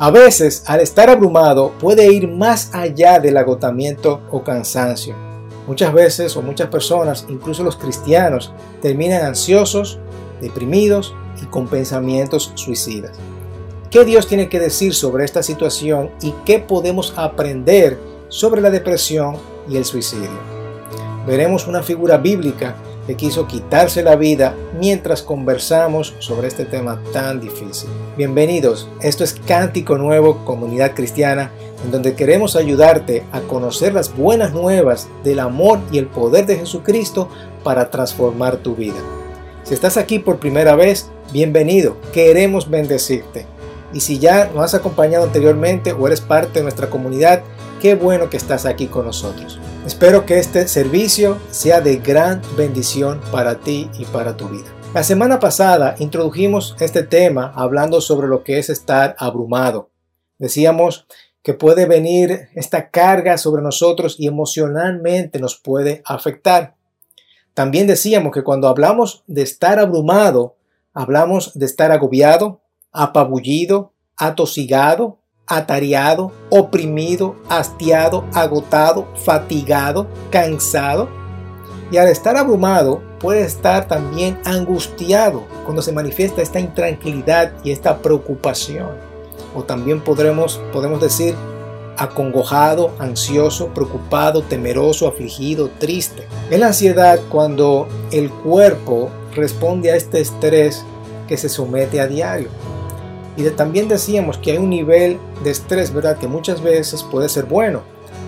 A veces, al estar abrumado, puede ir más allá del agotamiento o cansancio. Muchas veces o muchas personas, incluso los cristianos, terminan ansiosos, deprimidos y con pensamientos suicidas. ¿Qué Dios tiene que decir sobre esta situación y qué podemos aprender sobre la depresión y el suicidio? Veremos una figura bíblica que quiso quitarse la vida mientras conversamos sobre este tema tan difícil. Bienvenidos, esto es Cántico Nuevo, Comunidad Cristiana, en donde queremos ayudarte a conocer las buenas nuevas del amor y el poder de Jesucristo para transformar tu vida. Si estás aquí por primera vez, bienvenido, queremos bendecirte. Y si ya nos has acompañado anteriormente o eres parte de nuestra comunidad, qué bueno que estás aquí con nosotros. Espero que este servicio sea de gran bendición para ti y para tu vida. La semana pasada introdujimos este tema hablando sobre lo que es estar abrumado. Decíamos que puede venir esta carga sobre nosotros y emocionalmente nos puede afectar. También decíamos que cuando hablamos de estar abrumado, hablamos de estar agobiado, apabullido, atosigado, atareado, oprimido, hastiado, agotado, fatigado, cansado. Y al estar abrumado, puede estar también angustiado cuando se manifiesta esta intranquilidad y esta preocupación. O también podremos, podemos decir acongojado, ansioso, preocupado, temeroso, afligido, triste. Es la ansiedad cuando el cuerpo responde a este estrés que se somete a diario. Y también decíamos que hay un nivel de estrés, ¿verdad? Que muchas veces puede ser bueno.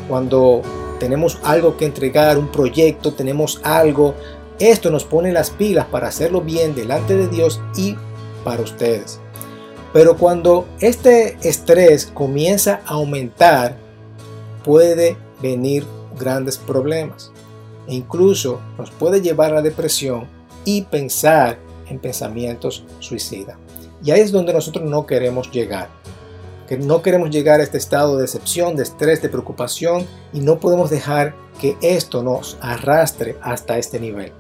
Cuando tenemos algo que entregar, un proyecto, tenemos algo, esto nos pone las pilas para hacerlo bien delante de Dios y para ustedes. Pero cuando este estrés comienza a aumentar, puede venir grandes problemas. E incluso nos puede llevar a la depresión y pensar en pensamientos suicidas. Y ahí es donde nosotros no queremos llegar. Que no queremos llegar a este estado de decepción, de estrés, de preocupación y no podemos dejar que esto nos arrastre hasta este nivel.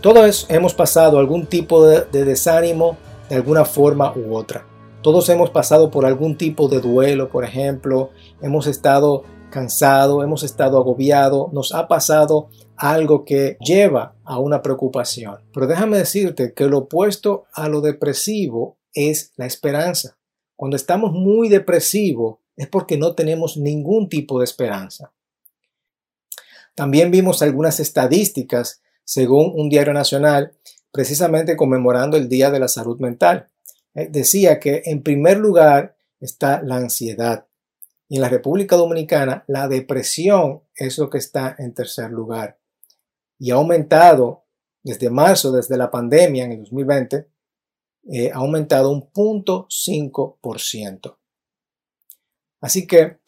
Todos hemos pasado algún tipo de, de desánimo de alguna forma u otra. Todos hemos pasado por algún tipo de duelo, por ejemplo. Hemos estado cansado, hemos estado agobiado, nos ha pasado algo que lleva a una preocupación. Pero déjame decirte que lo opuesto a lo depresivo es la esperanza. Cuando estamos muy depresivos es porque no tenemos ningún tipo de esperanza. También vimos algunas estadísticas según un diario nacional, precisamente conmemorando el Día de la Salud Mental. Eh, decía que en primer lugar está la ansiedad. Y en la República Dominicana, la depresión es lo que está en tercer lugar y ha aumentado desde marzo, desde la pandemia en el 2020, eh, ha aumentado un punto ciento. Así que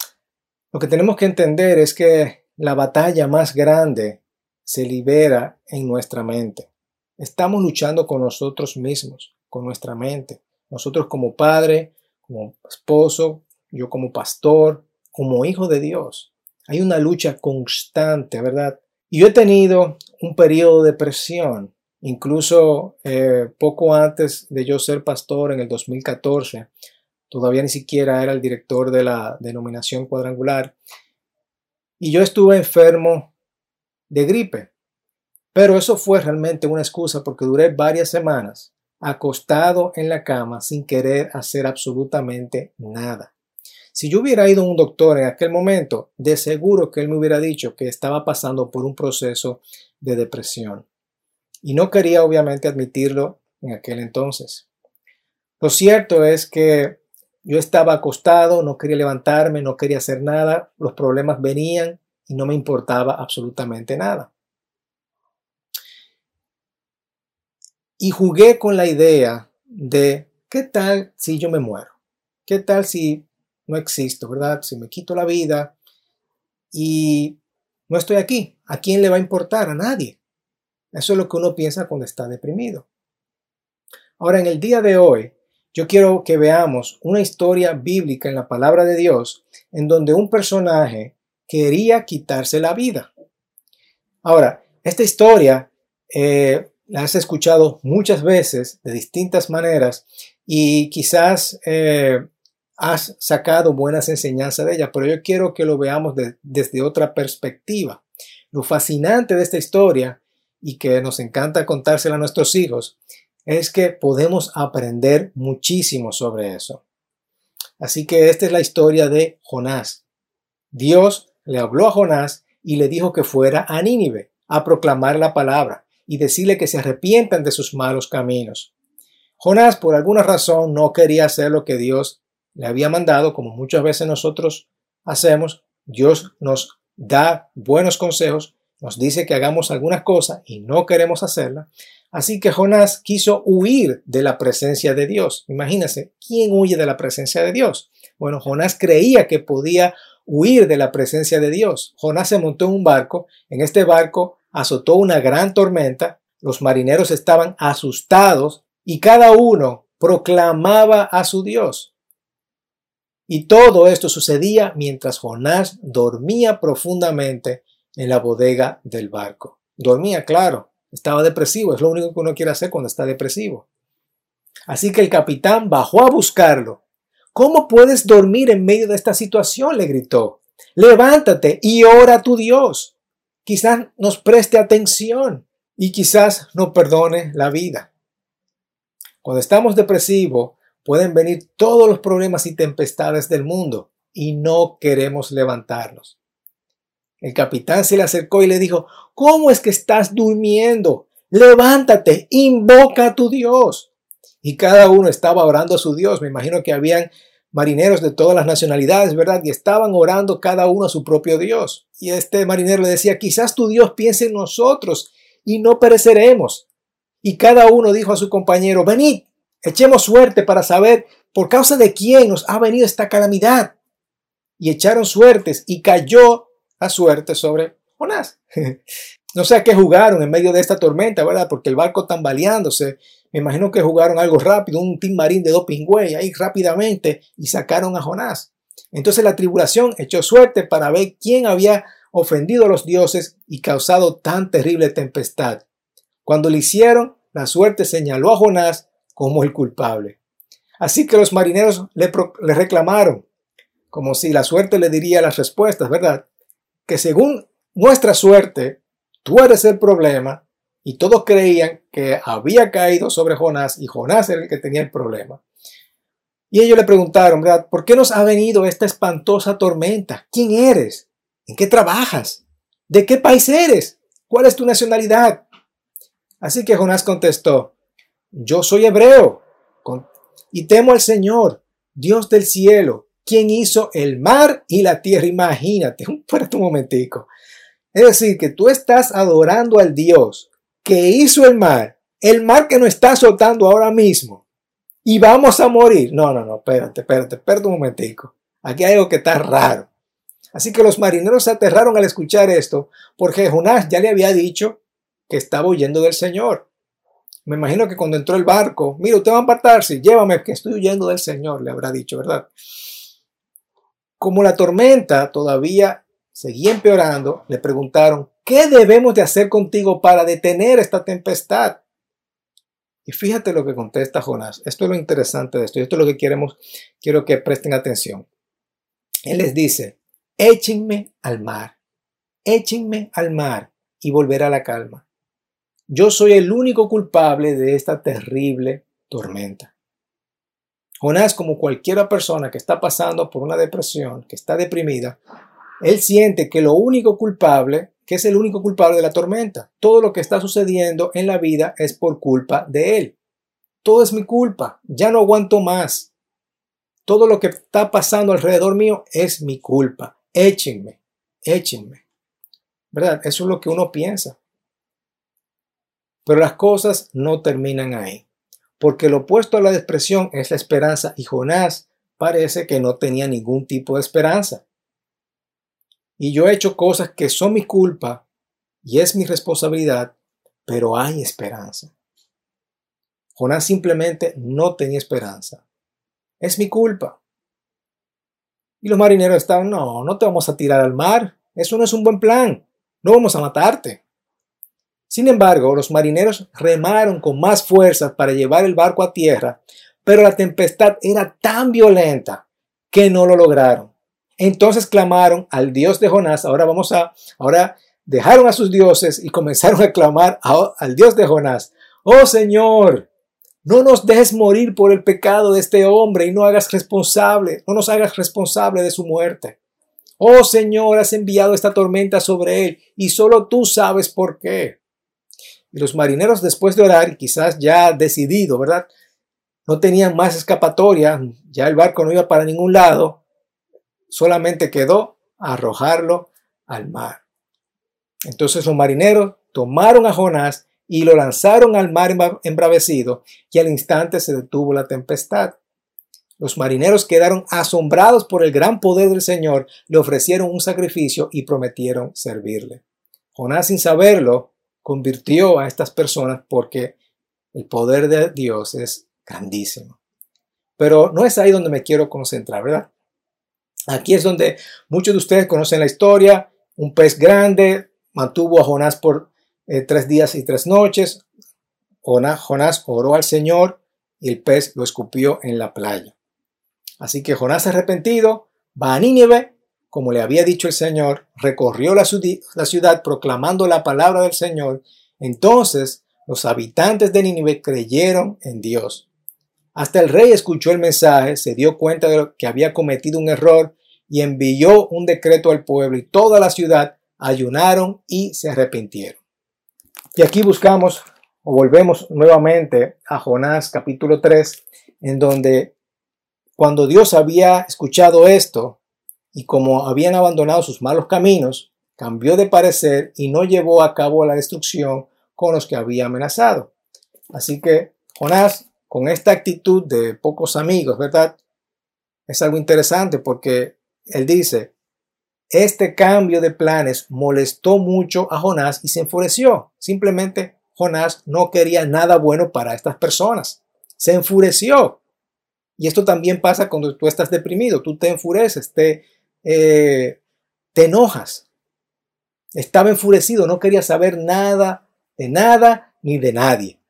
lo que tenemos que entender es que la batalla más grande se libera en nuestra mente. Estamos luchando con nosotros mismos, con nuestra mente. Nosotros como padre, como esposo, yo como pastor, como hijo de Dios. Hay una lucha constante, ¿verdad? Yo he tenido un periodo de depresión, incluso eh, poco antes de yo ser pastor en el 2014, todavía ni siquiera era el director de la denominación cuadrangular, y yo estuve enfermo de gripe. Pero eso fue realmente una excusa porque duré varias semanas acostado en la cama sin querer hacer absolutamente nada. Si yo hubiera ido a un doctor en aquel momento, de seguro que él me hubiera dicho que estaba pasando por un proceso de depresión. Y no quería obviamente admitirlo en aquel entonces. Lo cierto es que yo estaba acostado, no quería levantarme, no quería hacer nada, los problemas venían y no me importaba absolutamente nada. Y jugué con la idea de, ¿qué tal si yo me muero? ¿Qué tal si no existo, ¿verdad? Si me quito la vida y no estoy aquí, ¿a quién le va a importar? A nadie. Eso es lo que uno piensa cuando está deprimido. Ahora, en el día de hoy, yo quiero que veamos una historia bíblica en la palabra de Dios en donde un personaje quería quitarse la vida. Ahora, esta historia eh, la has escuchado muchas veces de distintas maneras y quizás eh, has sacado buenas enseñanzas de ella, pero yo quiero que lo veamos desde otra perspectiva. Lo fascinante de esta historia y que nos encanta contársela a nuestros hijos es que podemos aprender muchísimo sobre eso. Así que esta es la historia de Jonás. Dios le habló a Jonás y le dijo que fuera a Nínive a proclamar la palabra y decirle que se arrepientan de sus malos caminos. Jonás por alguna razón no quería hacer lo que Dios le había mandado, como muchas veces nosotros hacemos. Dios nos da buenos consejos, nos dice que hagamos algunas cosas y no queremos hacerla. Así que Jonás quiso huir de la presencia de Dios. Imagínense, ¿quién huye de la presencia de Dios? Bueno, Jonás creía que podía huir de la presencia de Dios. Jonás se montó en un barco, en este barco azotó una gran tormenta, los marineros estaban asustados y cada uno proclamaba a su Dios. Y todo esto sucedía mientras Jonás dormía profundamente en la bodega del barco. Dormía, claro, estaba depresivo, es lo único que uno quiere hacer cuando está depresivo. Así que el capitán bajó a buscarlo. ¿Cómo puedes dormir en medio de esta situación? le gritó. Levántate y ora a tu Dios. Quizás nos preste atención y quizás nos perdone la vida. Cuando estamos depresivos, pueden venir todos los problemas y tempestades del mundo y no queremos levantarnos. El capitán se le acercó y le dijo, ¿cómo es que estás durmiendo? Levántate, invoca a tu Dios. Y cada uno estaba orando a su Dios. Me imagino que habían marineros de todas las nacionalidades, ¿verdad? Y estaban orando cada uno a su propio Dios. Y este marinero le decía, quizás tu Dios piense en nosotros y no pereceremos. Y cada uno dijo a su compañero, venid, echemos suerte para saber por causa de quién nos ha venido esta calamidad. Y echaron suertes y cayó suerte sobre Jonás. no sé a qué jugaron en medio de esta tormenta, ¿verdad? Porque el barco tambaleándose. Me imagino que jugaron algo rápido, un team marín de dos pingües ahí rápidamente y sacaron a Jonás. Entonces la tribulación echó suerte para ver quién había ofendido a los dioses y causado tan terrible tempestad. Cuando lo hicieron, la suerte señaló a Jonás como el culpable. Así que los marineros le, le reclamaron, como si la suerte le diría las respuestas, ¿verdad? que según nuestra suerte, tú eres el problema y todos creían que había caído sobre Jonás y Jonás era el que tenía el problema. Y ellos le preguntaron, ¿verdad? ¿Por qué nos ha venido esta espantosa tormenta? ¿Quién eres? ¿En qué trabajas? ¿De qué país eres? ¿Cuál es tu nacionalidad? Así que Jonás contestó, yo soy hebreo y temo al Señor, Dios del cielo, quien hizo el mar y la tierra. Imagínate, espérate un momentico. Es decir, que tú estás adorando al Dios que hizo el mar, el mar que nos está azotando ahora mismo, y vamos a morir. No, no, no, espérate, espérate, espérate un momentico. Aquí hay algo que está raro. Así que los marineros se aterraron al escuchar esto, porque Jonás ya le había dicho que estaba huyendo del Señor. Me imagino que cuando entró el barco, mira, usted va a apartarse, llévame, que estoy huyendo del Señor, le habrá dicho, ¿verdad? Como la tormenta todavía seguía empeorando, le preguntaron, ¿qué debemos de hacer contigo para detener esta tempestad? Y fíjate lo que contesta Jonás. Esto es lo interesante de esto. Y esto es lo que queremos, quiero que presten atención. Él les dice, échenme al mar, échenme al mar y volverá la calma. Yo soy el único culpable de esta terrible tormenta. Jonás, como cualquier persona que está pasando por una depresión, que está deprimida, él siente que lo único culpable, que es el único culpable de la tormenta, todo lo que está sucediendo en la vida es por culpa de él. Todo es mi culpa, ya no aguanto más. Todo lo que está pasando alrededor mío es mi culpa. Échenme, échenme. ¿Verdad? Eso es lo que uno piensa. Pero las cosas no terminan ahí porque lo opuesto a la depresión es la esperanza y Jonás parece que no tenía ningún tipo de esperanza. Y yo he hecho cosas que son mi culpa y es mi responsabilidad, pero hay esperanza. Jonás simplemente no tenía esperanza. Es mi culpa. Y los marineros estaban, no, no te vamos a tirar al mar. Eso no es un buen plan. No vamos a matarte. Sin embargo, los marineros remaron con más fuerza para llevar el barco a tierra, pero la tempestad era tan violenta que no lo lograron. Entonces clamaron al Dios de Jonás. Ahora vamos a, ahora dejaron a sus dioses y comenzaron a clamar al Dios de Jonás. Oh Señor, no nos dejes morir por el pecado de este hombre y no hagas responsable, no nos hagas responsable de su muerte. Oh Señor, has enviado esta tormenta sobre él y solo tú sabes por qué. Y los marineros después de orar, quizás ya decidido, ¿verdad? No tenían más escapatoria, ya el barco no iba para ningún lado, solamente quedó arrojarlo al mar. Entonces los marineros tomaron a Jonás y lo lanzaron al mar embravecido y al instante se detuvo la tempestad. Los marineros quedaron asombrados por el gran poder del Señor, le ofrecieron un sacrificio y prometieron servirle. Jonás, sin saberlo, convirtió a estas personas porque el poder de Dios es grandísimo. Pero no es ahí donde me quiero concentrar, ¿verdad? Aquí es donde muchos de ustedes conocen la historia. Un pez grande mantuvo a Jonás por eh, tres días y tres noches. Jonás oró al Señor y el pez lo escupió en la playa. Así que Jonás arrepentido va a Nínive, como le había dicho el Señor, recorrió la, ciudad proclamando la palabra del Señor. Entonces los habitantes de Nínive creyeron en Dios. Hasta el rey escuchó el mensaje, se dio cuenta de que había cometido un error y envió un decreto al pueblo y toda la ciudad ayunaron y se arrepintieron. Y aquí buscamos o volvemos nuevamente a Jonás capítulo 3, en donde cuando Dios había escuchado esto y como habían abandonado sus malos caminos, cambió de parecer y no llevó a cabo la destrucción con los que había amenazado. Así que Jonás, con esta actitud de pocos amigos, ¿verdad? Es algo interesante porque él dice, este cambio de planes molestó mucho a Jonás y se enfureció. Simplemente Jonás no quería nada bueno para estas personas. Se enfureció. Y esto también pasa cuando tú estás deprimido, tú te enfureces, te, eh, te enojas. Estaba enfurecido, no quería saber nada de nada ni de nadie.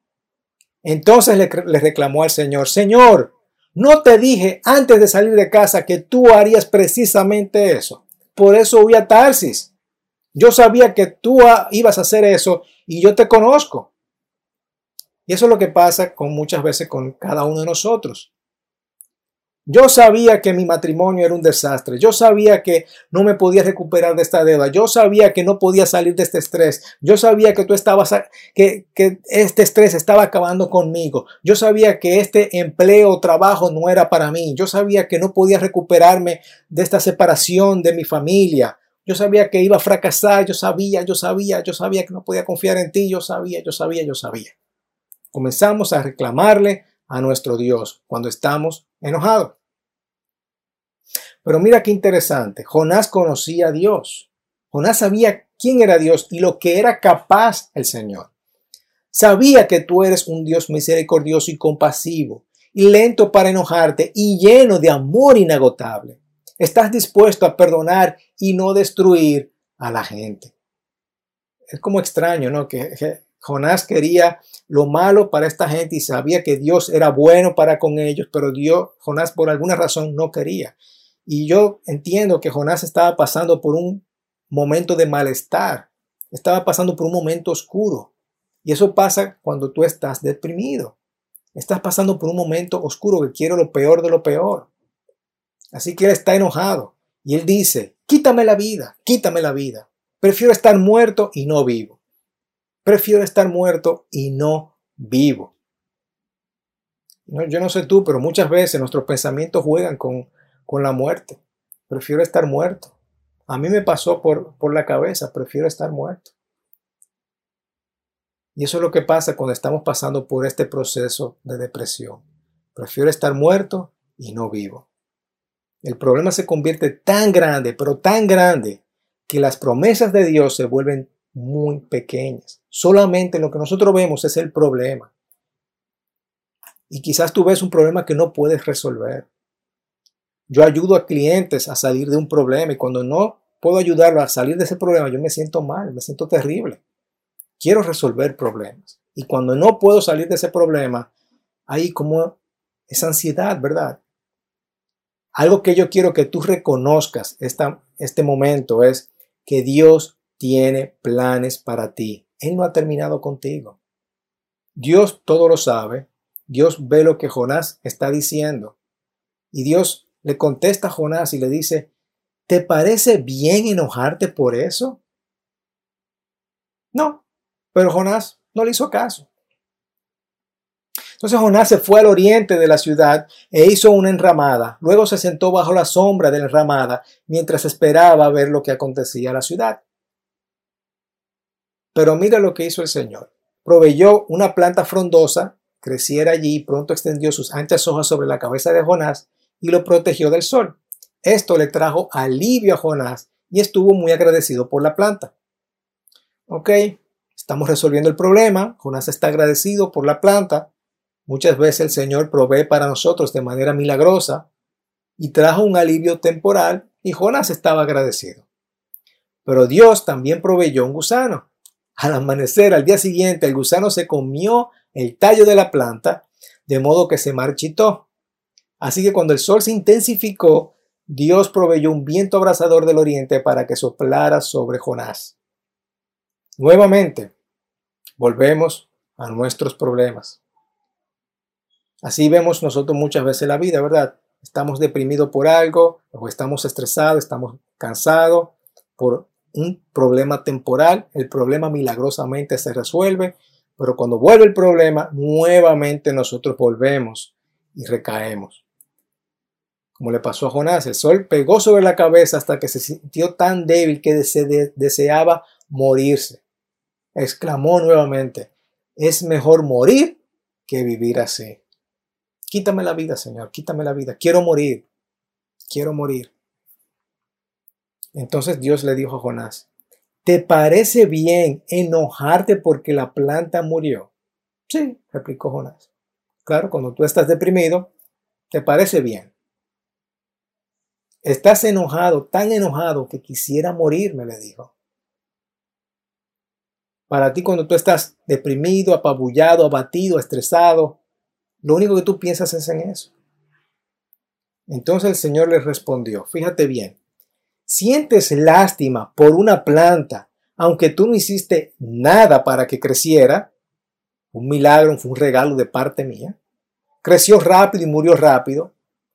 Entonces le, reclamó al Señor, Señor, no te dije antes de salir de casa que tú harías precisamente eso. Por eso huí a Tarsis. Yo sabía que tú ibas a hacer eso y yo te conozco. Y eso es lo que pasa con muchas veces con cada uno de nosotros. Yo sabía que mi matrimonio era un desastre. Yo sabía que no me podía recuperar de esta deuda. Yo sabía que no podía salir de este estrés. Yo sabía que tú estabas, que, que este estrés estaba acabando conmigo. Yo sabía que este empleo o trabajo no era para mí. Yo sabía que no podía recuperarme de esta separación de mi familia. Yo sabía que iba a fracasar. Yo sabía, yo sabía, yo sabía que no podía confiar en ti. Yo sabía, yo sabía, yo sabía. Comenzamos a reclamarle a nuestro Dios cuando estamos enojados. Pero mira qué interesante, Jonás conocía a Dios. Jonás sabía quién era Dios y lo que era capaz el Señor. Sabía que tú eres un Dios misericordioso y compasivo, y lento para enojarte y lleno de amor inagotable. Estás dispuesto a perdonar y no destruir a la gente. Es como extraño, ¿no? Jonás quería lo malo para esta gente y sabía que Dios era bueno para con ellos, pero Dios, Jonás por alguna razón no quería. Y yo entiendo que Jonás estaba pasando por un momento de malestar, estaba pasando por un momento oscuro. Y eso pasa cuando tú estás deprimido. Estás pasando por un momento oscuro que quiere lo peor de lo peor. Así que él está enojado. Y él dice, quítame la vida, quítame la vida. Prefiero estar muerto y no vivo. Prefiero estar muerto y no vivo. yo no sé tú, pero muchas veces nuestros pensamientos juegan con, con la muerte. Prefiero estar muerto. A mí me pasó por, por la cabeza, prefiero estar muerto. Y eso es lo que pasa cuando estamos pasando por este proceso de depresión. Prefiero estar muerto y no vivo. El problema se convierte tan grande, pero tan grande, que las promesas de Dios se vuelven muy pequeñas. Solamente lo que nosotros vemos es el problema. Y quizás tú ves un problema que no puedes resolver. Yo ayudo a clientes a salir de un problema y cuando no puedo ayudarlo a salir de ese problema, yo me siento mal, me siento terrible. Quiero resolver problemas. Y cuando no puedo salir de ese problema, hay como esa ansiedad, ¿verdad? Algo que yo quiero que tú reconozcas esta, este momento es que Dios tiene planes para ti. Él no ha terminado contigo. Dios todo lo sabe. Dios ve lo que Jonás está diciendo. Y Dios le contesta a Jonás y le dice, ¿te parece bien enojarte por eso? No, pero Jonás no le hizo caso. Entonces Jonás se fue al oriente de la ciudad e hizo una enramada. Luego se sentó bajo la sombra de la enramada mientras esperaba ver lo que acontecía a la ciudad. Pero mira lo que hizo el Señor. Proveyó una planta frondosa, creciera allí y pronto extendió sus anchas hojas sobre la cabeza de Jonás y lo protegió del sol. Esto le trajo alivio a Jonás y estuvo muy agradecido por la planta. Ok, estamos resolviendo el problema. Jonás está agradecido por la planta. Muchas veces el Señor provee para nosotros de manera milagrosa y trajo un alivio temporal y Jonás estaba agradecido. Pero Dios también proveyó un gusano. Al amanecer, al día siguiente, el gusano se comió el tallo de la planta, de modo que se marchitó. Así que cuando el sol se intensificó, Dios proveyó un viento abrasador del oriente para que soplara sobre Jonás. Nuevamente, volvemos a nuestros problemas. Así vemos nosotros muchas veces la vida, ¿verdad? Estamos deprimidos por algo, o estamos estresados, estamos cansados por un problema temporal, el problema milagrosamente se resuelve, pero cuando vuelve el problema, nuevamente nosotros volvemos y recaemos. Como le pasó a Jonás, el sol pegó sobre la cabeza hasta que se sintió tan débil que deseaba morirse. Exclamó nuevamente, es mejor morir que vivir así. Quítame la vida, Señor, quítame la vida. Quiero morir. Quiero morir. Entonces Dios le dijo a Jonás, ¿te parece bien enojarte porque la planta murió? Sí, replicó Jonás. Claro, cuando tú estás deprimido, te parece bien. Estás enojado, tan enojado que quisiera morir, me le dijo. Para ti cuando tú estás deprimido, apabullado, abatido, estresado, lo único que tú piensas es en eso. Entonces el Señor le respondió, fíjate bien, sientes lástima por una planta, aunque tú no hiciste nada para que creciera, un milagro, fue un regalo de parte mía, creció rápido y murió rápido,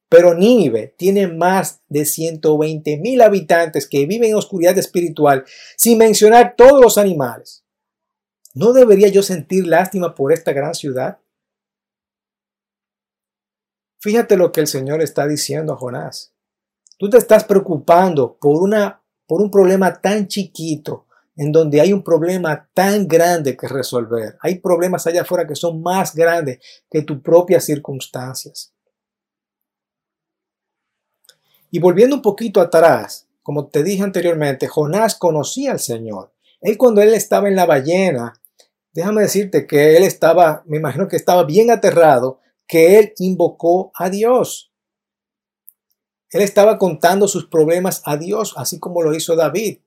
pero Nínive tiene más de 120 mil habitantes que viven en oscuridad espiritual, sin mencionar todos los animales. ¿No debería yo sentir lástima por esta gran ciudad? Fíjate lo que el Señor está diciendo a Jonás. Tú te estás preocupando por, una, por un problema tan chiquito en donde hay un problema tan grande que resolver. Hay problemas allá afuera que son más grandes que tus propias circunstancias. Y volviendo un poquito atrás, como te dije anteriormente, Jonás conocía al Señor. Él cuando él estaba en la ballena, déjame decirte que él estaba, me imagino que estaba bien aterrado que él invocó a Dios. Él estaba contando sus problemas a Dios, así como lo hizo David.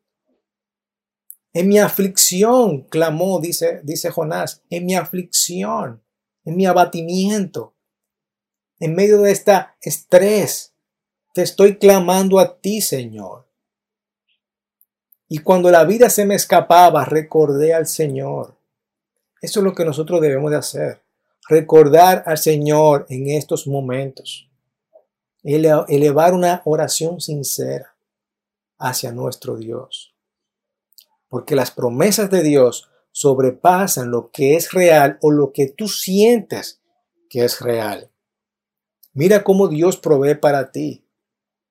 En mi aflicción, clamó, dice, dice Jonás, en mi aflicción, en mi abatimiento, en medio de este estrés, te estoy clamando a ti, Señor. Y cuando la vida se me escapaba, recordé al Señor. Eso es lo que nosotros debemos de hacer recordar al Señor en estos momentos, elevar una oración sincera hacia nuestro Dios. Porque las promesas de Dios sobrepasan lo que es real o lo que tú sientes que es real. Mira cómo Dios provee para ti.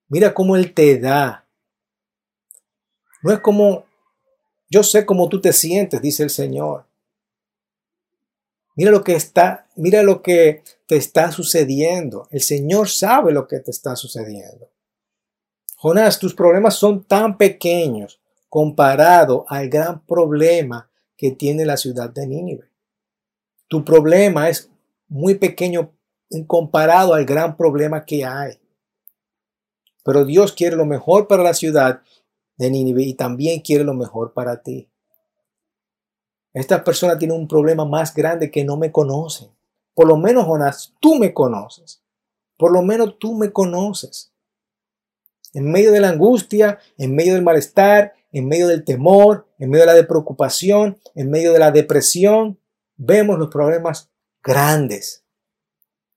Mira cómo Él te da. No es como, yo sé cómo tú te sientes, dice el Señor. Mira lo que está, mira lo que te está sucediendo. El Señor sabe lo que te está sucediendo. Jonás, tus problemas son tan pequeños comparado al gran problema que tiene la ciudad de Nínive. Tu problema es muy pequeño comparado al gran problema que hay. Pero Dios quiere lo mejor para la ciudad de Nínive y también quiere lo mejor para ti. Esta persona tiene un problema más grande que no me conocen. Por lo menos, Jonás, tú me conoces. Por lo menos tú me conoces. En medio de la angustia, en medio del malestar, en medio del temor, en medio de la preocupación, en medio de la depresión, vemos los problemas grandes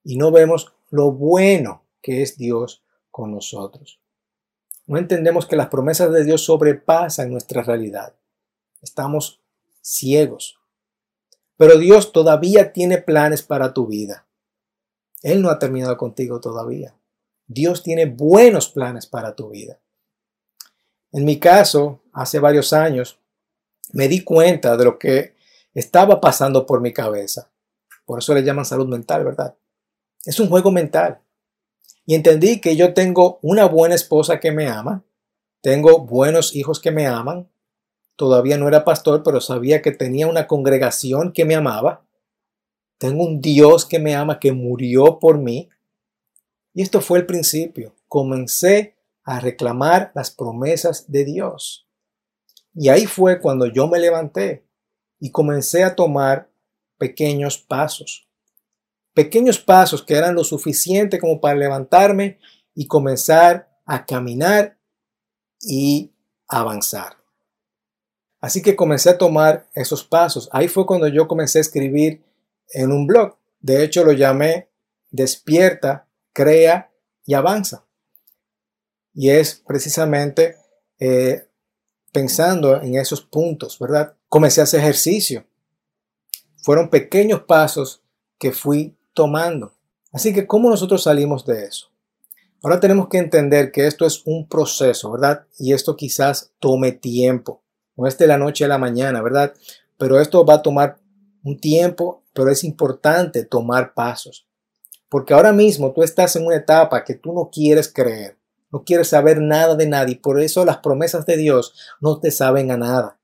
y no vemos lo bueno que es Dios con nosotros. No entendemos que las promesas de Dios sobrepasan nuestra realidad. Estamos ciegos. Pero Dios todavía tiene planes para tu vida. Él no ha terminado contigo todavía. Dios tiene buenos planes para tu vida. En mi caso, hace varios años, me di cuenta de lo que estaba pasando por mi cabeza. Por eso le llaman salud mental, ¿verdad? Es un juego mental. Y entendí que yo tengo una buena esposa que me ama, tengo buenos hijos que me aman, todavía no era pastor, pero sabía que tenía una congregación que me amaba, tengo un Dios que me ama, que murió por mí. Y esto fue el principio. Comencé a reclamar las promesas de Dios. Y ahí fue cuando yo me levanté y comencé a tomar pequeños pasos. Pequeños pasos que eran lo suficiente como para levantarme y comenzar a caminar y avanzar. Así que comencé a tomar esos pasos. Ahí fue cuando yo comencé a escribir en un blog. De hecho, lo llamé Despierta, Crea y Avanza. Y es precisamente eh, pensando en esos puntos, ¿verdad? Comencé a hacer ejercicio. Fueron pequeños pasos que fui tomando. Así que, ¿cómo nosotros salimos de eso? Ahora tenemos que entender que esto es un proceso, ¿verdad? Y esto quizás tome tiempo. No es de la noche a la mañana, ¿verdad? Pero esto va a tomar un tiempo, pero es importante tomar pasos. Porque ahora mismo tú estás en una etapa que tú no quieres creer no quieres saber nada de nadie. Por eso las promesas de Dios no te saben a nada.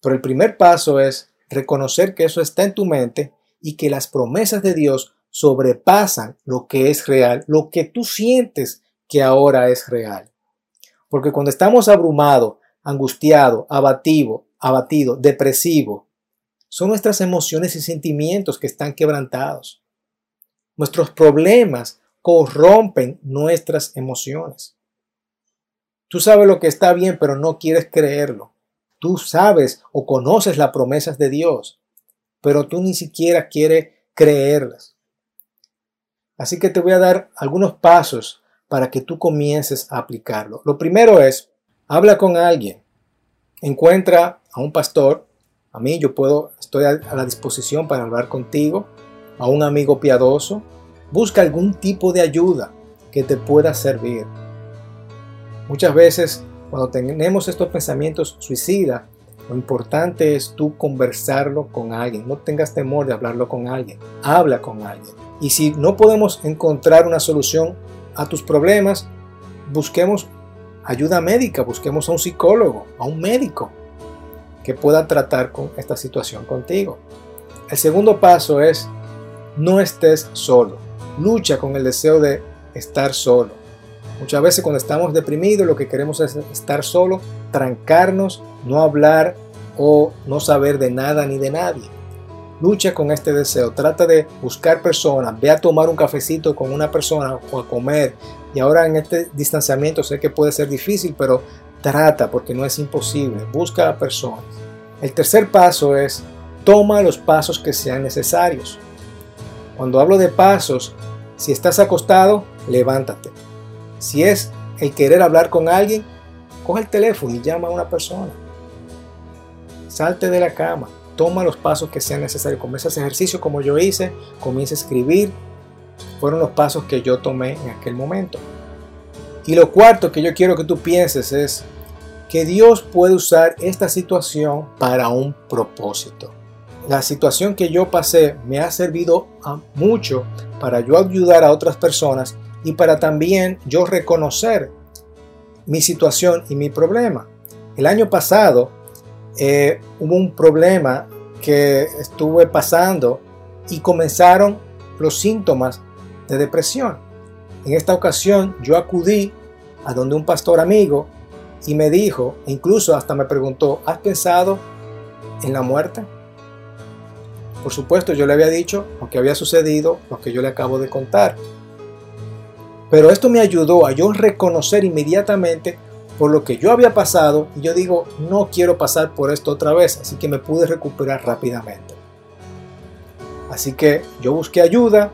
Pero el primer paso es reconocer que eso está en tu mente y que las promesas de Dios sobrepasan lo que es real, lo que tú sientes que ahora es real. Porque cuando estamos abrumados, angustiados, abatido, abatido, depresivo, son nuestras emociones y sentimientos que están quebrantados. Nuestros problemas corrompen nuestras emociones. Tú sabes lo que está bien, pero no quieres creerlo. Tú sabes o conoces las promesas de Dios, pero tú ni siquiera quieres creerlas. Así que te voy a dar algunos pasos para que tú comiences a aplicarlo. Lo primero es, habla con alguien. Encuentra a un pastor. A mí yo puedo, estoy a la disposición para hablar contigo. A un amigo piadoso, Busca algún tipo de ayuda que te pueda servir. Muchas veces cuando tenemos estos pensamientos suicidas, lo importante es tú conversarlo con alguien. No tengas temor de hablarlo con alguien. Habla con alguien. Y si no podemos encontrar una solución a tus problemas, busquemos ayuda médica, busquemos a un psicólogo, a un médico que pueda tratar con esta situación contigo. El segundo paso es no estés solo lucha con el deseo de estar solo. Muchas veces cuando estamos deprimidos lo que queremos es estar solo, trancarnos, no hablar o no saber de nada ni de nadie. Lucha con este deseo, trata de buscar personas, ve a tomar un cafecito con una persona o a comer. Y ahora en este distanciamiento sé que puede ser difícil, pero trata porque no es imposible. Busca a personas. El tercer paso es toma los pasos que sean necesarios. Cuando hablo de pasos, si estás acostado, levántate. Si es el querer hablar con alguien, coge el teléfono y llama a una persona. Salte de la cama, toma los pasos que sean necesarios. Comienza ese ejercicio como yo hice, comienza a escribir. Fueron los pasos que yo tomé en aquel momento. Y lo cuarto que yo quiero que tú pienses es que Dios puede usar esta situación para un propósito la situación que yo pasé me ha servido mucho para yo ayudar a otras personas y para también yo reconocer mi situación y mi problema. El año pasado eh, hubo un problema que estuve pasando y comenzaron los síntomas de depresión. En esta ocasión yo acudí a donde un pastor amigo y me dijo, e incluso hasta me preguntó, ¿has pensado en la muerte? Por supuesto, yo le había dicho lo que había sucedido, lo que yo le acabo de contar. Pero esto me ayudó a yo reconocer inmediatamente por lo que yo había pasado y yo digo, no quiero pasar por esto otra vez, así que me pude recuperar rápidamente. Así que yo busqué ayuda,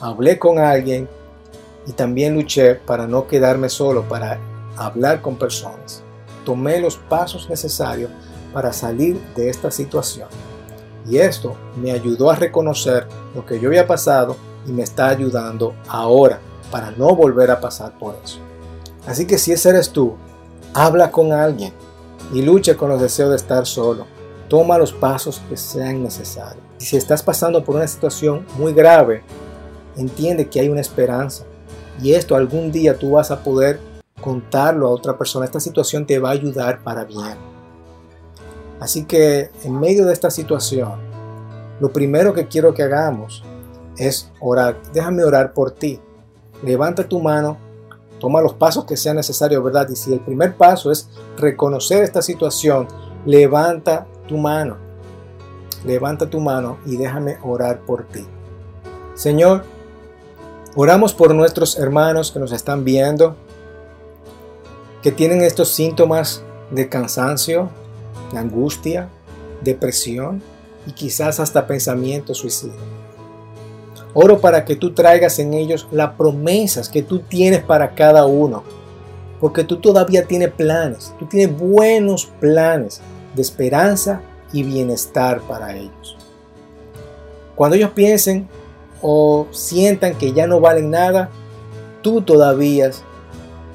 hablé con alguien y también luché para no quedarme solo, para hablar con personas. Tomé los pasos necesarios para salir de esta situación. Y esto me ayudó a reconocer lo que yo había pasado y me está ayudando ahora para no volver a pasar por eso. Así que si ese eres tú, habla con alguien y lucha con los deseos de estar solo. Toma los pasos que sean necesarios. Si estás pasando por una situación muy grave, entiende que hay una esperanza. Y esto algún día tú vas a poder contarlo a otra persona. Esta situación te va a ayudar para bien. Así que en medio de esta situación, lo primero que quiero que hagamos es orar. Déjame orar por ti. Levanta tu mano, toma los pasos que sean necesarios, ¿verdad? Y si el primer paso es reconocer esta situación, levanta tu mano. Levanta tu mano y déjame orar por ti. Señor, oramos por nuestros hermanos que nos están viendo, que tienen estos síntomas de cansancio, de angustia, depresión y quizás hasta pensamiento suicida. Oro para que tú traigas en ellos las promesas que tú tienes para cada uno. Porque tú todavía tienes planes, tú tienes buenos planes de esperanza y bienestar para ellos. Cuando ellos piensen o sientan que ya no valen nada, tú todavía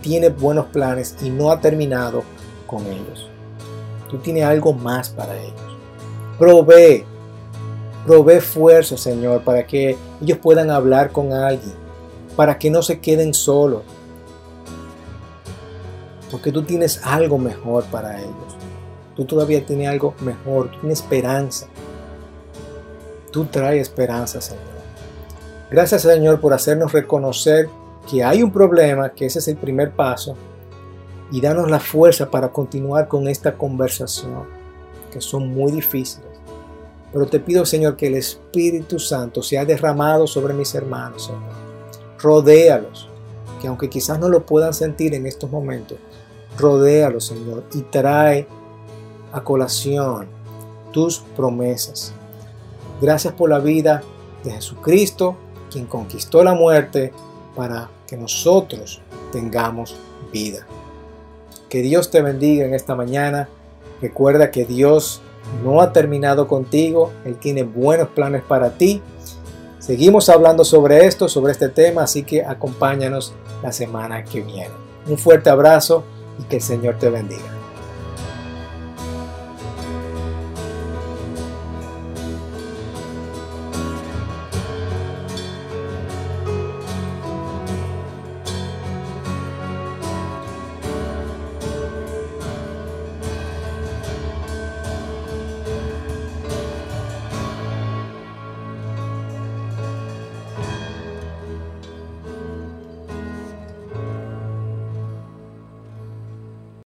tienes buenos planes y no ha terminado con ellos. Tú tienes algo más para ellos. Provee, provee fuerza, Señor, para que ellos puedan hablar con alguien, para que no se queden solos. Porque tú tienes algo mejor para ellos. Tú todavía tienes algo mejor, tú tienes esperanza. Tú traes esperanza, Señor. Gracias, Señor, por hacernos reconocer que hay un problema, que ese es el primer paso, y danos la fuerza para continuar con esta conversación, que son muy difíciles. Pero te pido, Señor, que el Espíritu Santo sea derramado sobre mis hermanos, Señor. Rodéalos, que aunque quizás no lo puedan sentir en estos momentos, rodéalos, Señor, y trae a colación tus promesas. Gracias por la vida de Jesucristo, quien conquistó la muerte para que nosotros tengamos vida. Que Dios te bendiga en esta mañana. Recuerda que Dios no ha terminado contigo. Él tiene buenos planes para ti. Seguimos hablando sobre esto, sobre este tema, así que acompáñanos la semana que viene. Un fuerte abrazo y que el Señor te bendiga.